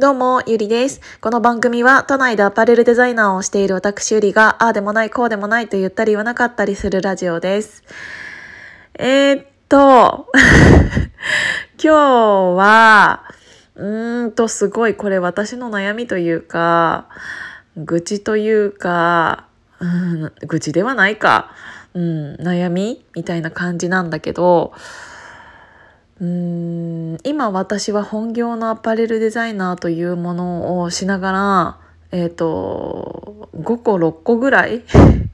どうも、ゆりです。この番組は都内でアパレルデザイナーをしている私ゆりが、ああでもない、こうでもないと言ったり言わなかったりするラジオです。えー、っと、今日は、うーんと、すごいこれ私の悩みというか、愚痴というか、うん、愚痴ではないか、うん、悩みみたいな感じなんだけど、うーん今私は本業のアパレルデザイナーというものをしながらえっ、と5個6個ぐらい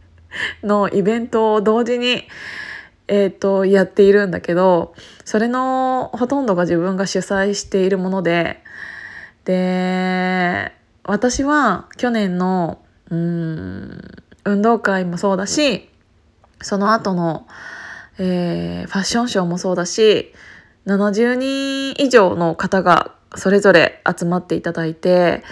のイベントを同時に、えー、とやっているんだけどそれのほとんどが自分が主催しているものでで私は去年のうん運動会もそうだしその後の、えーファッションショーもそうだし70人以上の方がそれぞれ集まっていただいて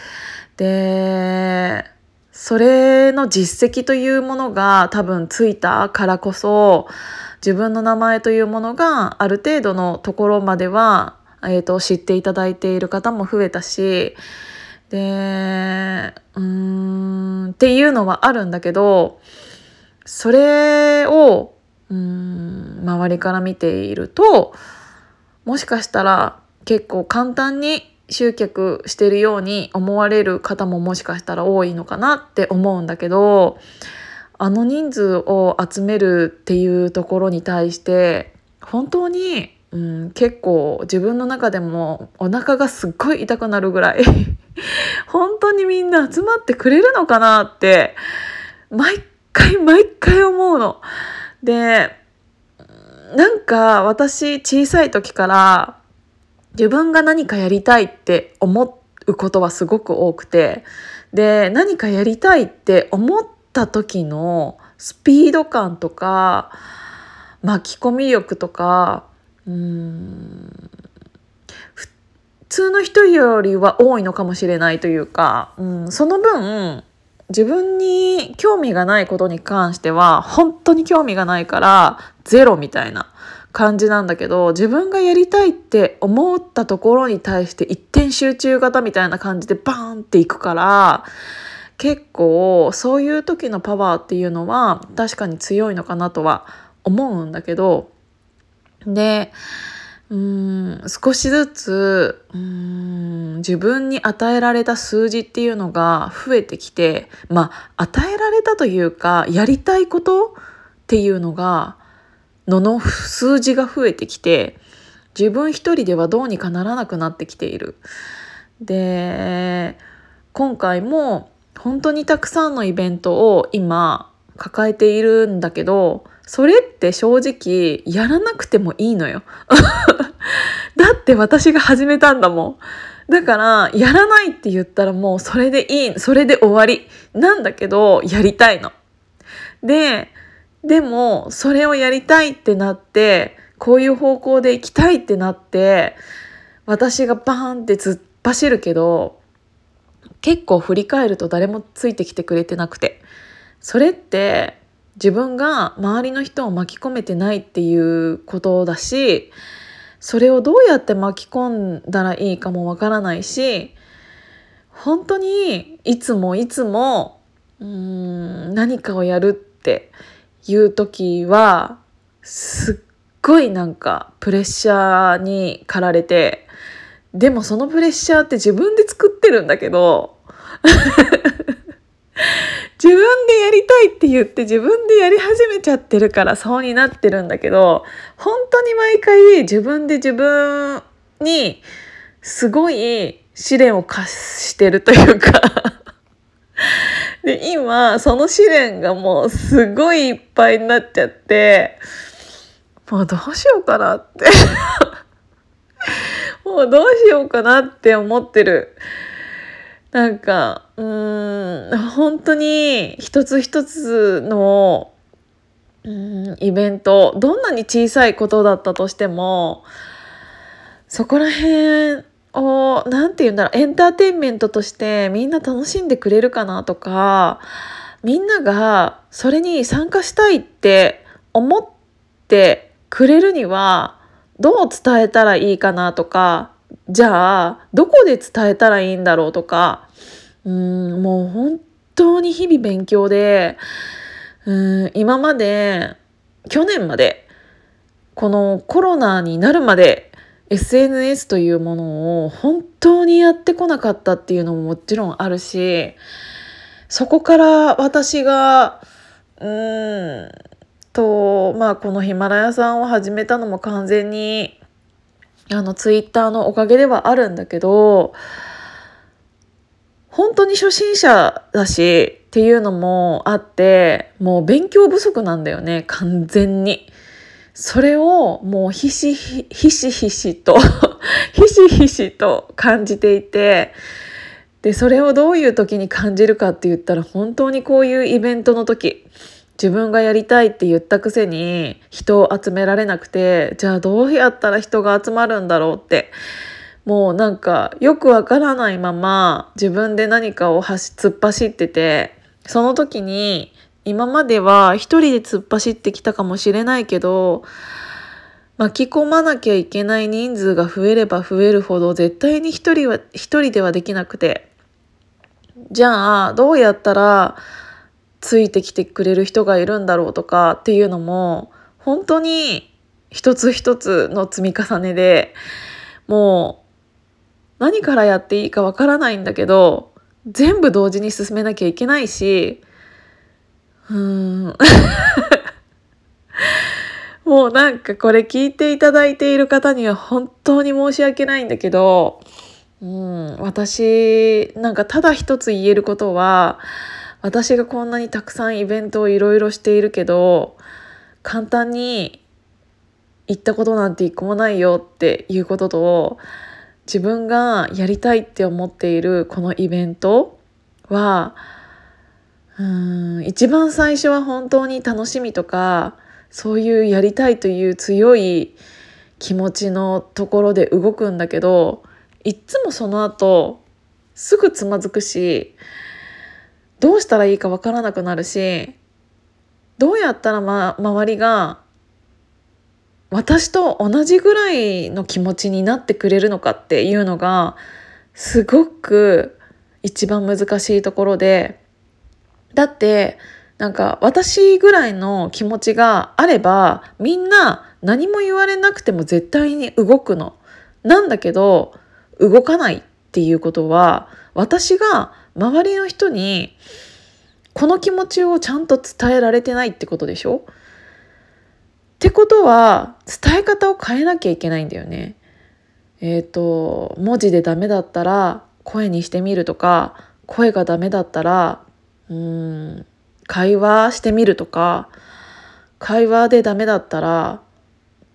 でそれの実績というものが多分ついたからこそ自分の名前というものがある程度のところまでは、えー、と知っていただいている方も増えたしでうーんっていうのはあるんだけどそれをうん周りから見ているともしかしたら結構簡単に集客してるように思われる方ももしかしたら多いのかなって思うんだけどあの人数を集めるっていうところに対して本当に、うん、結構自分の中でもお腹がすっごい痛くなるぐらい 本当にみんな集まってくれるのかなって毎回毎回思うの。でなんか私小さい時から自分が何かやりたいって思うことはすごく多くてで何かやりたいって思った時のスピード感とか巻き込み力とかうん普通の人よりは多いのかもしれないというか、うん、その分自分に興味がないことに関しては本当に興味がないからゼロみたいな感じなんだけど自分がやりたいって思ったところに対して一点集中型みたいな感じでバーンっていくから結構そういう時のパワーっていうのは確かに強いのかなとは思うんだけどでうん少しずつうん自分に与えられた数字っていうのが増えてきてまあ与えられたというかやりたいことっていうのがのの数字が増えてきて自分一人ではどうにかならなくなってきている。で今回も本当にたくさんのイベントを今抱えているんだけどそれって正直やらなくてもいいのよ。だって私が始めたんだもん。だからやらないって言ったらもうそれでいいそれで終わりなんだけどやりたいの。ででもそれをやりたいってなってこういう方向で行きたいってなって私がバーンって突っ走るけど結構振り返ると誰もついてきてくれてなくてそれって自分が周りの人を巻き込めてないっていうことだしそれをどうやって巻き込んだらいいかもわからないし本当にいつもいつもうーん何かをやるっていう時はすっごいなんかプレッシャーに駆られてでもそのプレッシャーって自分で作ってるんだけど自分でやりたいって言って自分でやり始めちゃってるからそうになってるんだけど本当に毎回自分で自分にすごい試練を課してるというか で今その試練がもうすごいいっぱいになっちゃってもうどうしようかなって もうどうしようかなって思ってる。なんかうーん本当に一つ一つのうんイベントどんなに小さいことだったとしてもそこら辺を何て言うんだろうエンターテインメントとしてみんな楽しんでくれるかなとかみんながそれに参加したいって思ってくれるにはどう伝えたらいいかなとかじゃあどこで伝えたらいいんだろうとかうんもう本当に日々勉強でうん今まで去年までこのコロナになるまで SNS というものを本当にやってこなかったっていうのももちろんあるしそこから私がうんとまあこのヒマラヤさんを始めたのも完全にあのツイッターのおかげではあるんだけど本当に初心者だしっていうのもあってもう勉強不足なんだよね完全に。それをもうひしひしひしと ひしひしと感じていてでそれをどういう時に感じるかって言ったら本当にこういうイベントの時自分がやりたいって言ったくせに人を集められなくてじゃあどうやったら人が集まるんだろうってもうなんかよくわからないまま自分で何かを突っ走っててその時に今までは一人で突っ走ってきたかもしれないけど巻き込まなきゃいけない人数が増えれば増えるほど絶対に一人は一人ではできなくてじゃあどうやったらついてきてくれる人がいるんだろうとかっていうのも本当に一つ一つの積み重ねでもう何からやっていいかわからないんだけど全部同時に進めなきゃいけないしうーん。もうなんかこれ聞いていただいている方には本当に申し訳ないんだけど、うん、私なんかただ一つ言えることは私がこんなにたくさんイベントをいろいろしているけど簡単に行ったことなんて一個もないよっていうことと自分がやりたいって思っているこのイベントはうん一番最初は本当に楽しみとかそういうやりたいという強い気持ちのところで動くんだけどいっつもその後すぐつまずくしどうしたらいいかわからなくなるしどうやったら、ま、周りが私と同じぐらいの気持ちになってくれるのかっていうのがすごく一番難しいところでだってなんか私ぐらいの気持ちがあればみんな何も言われなくても絶対に動くの。なんだけど動かないっていうことは私が周りの人にこの気持ちをちゃんと伝えられてないってことでしょ？ってことは伝え方を変えなきゃいけないんだよね。えっ、ー、と文字でダメだったら声にしてみるとか声がダメだったらうん会話してみるとか会話でダメだったら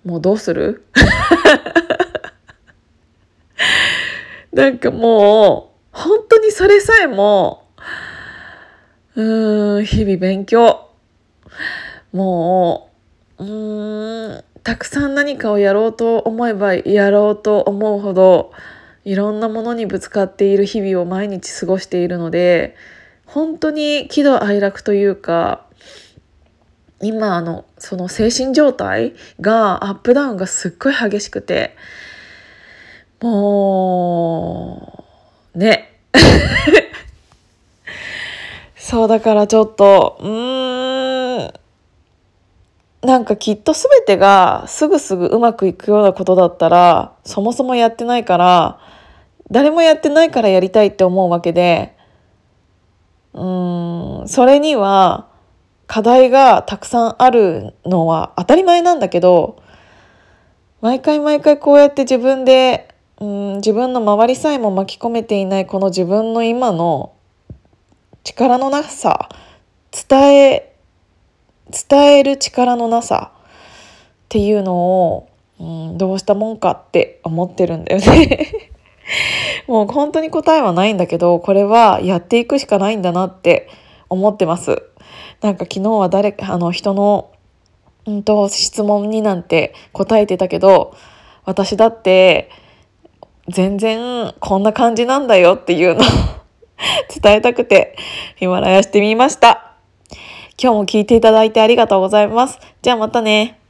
もうどうする？なんかもう本当にそれさえもうん日々勉強もううーんたくさん何かをやろうと思えばやろうと思うほどいろんなものにぶつかっている日々を毎日過ごしているので本当に喜怒哀楽というか今あのその精神状態がアップダウンがすっごい激しくてもうね。そうだからちょっとうん。なんかきっと全てがすぐすぐうまくいくようなことだったらそもそもやってないから誰もやってないからやりたいって思うわけでうんそれには課題がたくさんあるのは当たり前なんだけど毎回毎回こうやって自分でうん自分の周りさえも巻き込めていないこの自分の今の力のなさ伝え伝える力のなさっていうのを、うん、どうしたもんかって思ってるんだよね。もう本当に答えはないんだけどこれはやっていくしかないんだなって思ってます。なんか昨日は誰あの人の、うんと、質問になんて答えてたけど私だって全然こんな感じなんだよっていうのを 伝えたくてヒマラヤしてみました。今日も聞いていただいてありがとうございます。じゃあまたね。